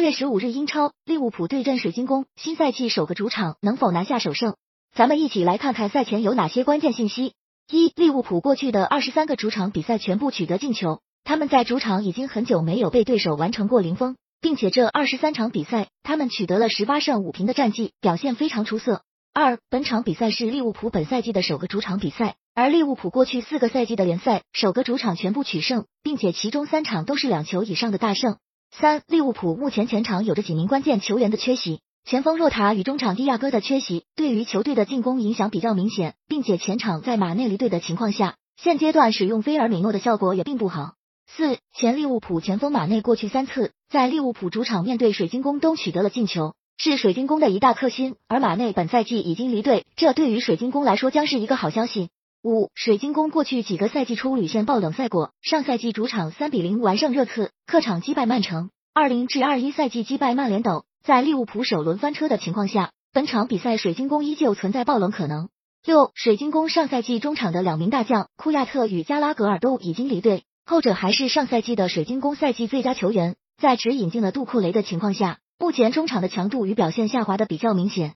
八月十五日，英超利物浦对阵水晶宫，新赛季首个主场能否拿下首胜？咱们一起来看看赛前有哪些关键信息。一、利物浦过去的二十三个主场比赛全部取得进球，他们在主场已经很久没有被对手完成过零封，并且这二十三场比赛他们取得了十八胜五平的战绩，表现非常出色。二、本场比赛是利物浦本赛季的首个主场比赛，而利物浦过去四个赛季的联赛首个主场全部取胜，并且其中三场都是两球以上的大胜。三、利物浦目前前场有着几名关键球员的缺席。前锋若塔与中场蒂亚戈的缺席，对于球队的进攻影响比较明显，并且前场在马内离队的情况下，现阶段使用菲尔米诺的效果也并不好。四前利物浦前锋马内过去三次在利物浦主场面对水晶宫都取得了进球，是水晶宫的一大克星。而马内本赛季已经离队，这对于水晶宫来说将是一个好消息。五水晶宫过去几个赛季初屡现爆冷赛果，上赛季主场三比零完胜热刺，客场击败曼城，二零至二一赛季击败曼联等。在利物浦首轮翻车的情况下，本场比赛水晶宫依旧存在爆冷可能。六，水晶宫上赛季中场的两名大将库亚特与加拉格尔都已经离队，后者还是上赛季的水晶宫赛季最佳球员。在只引进了杜库雷的情况下，目前中场的强度与表现下滑的比较明显。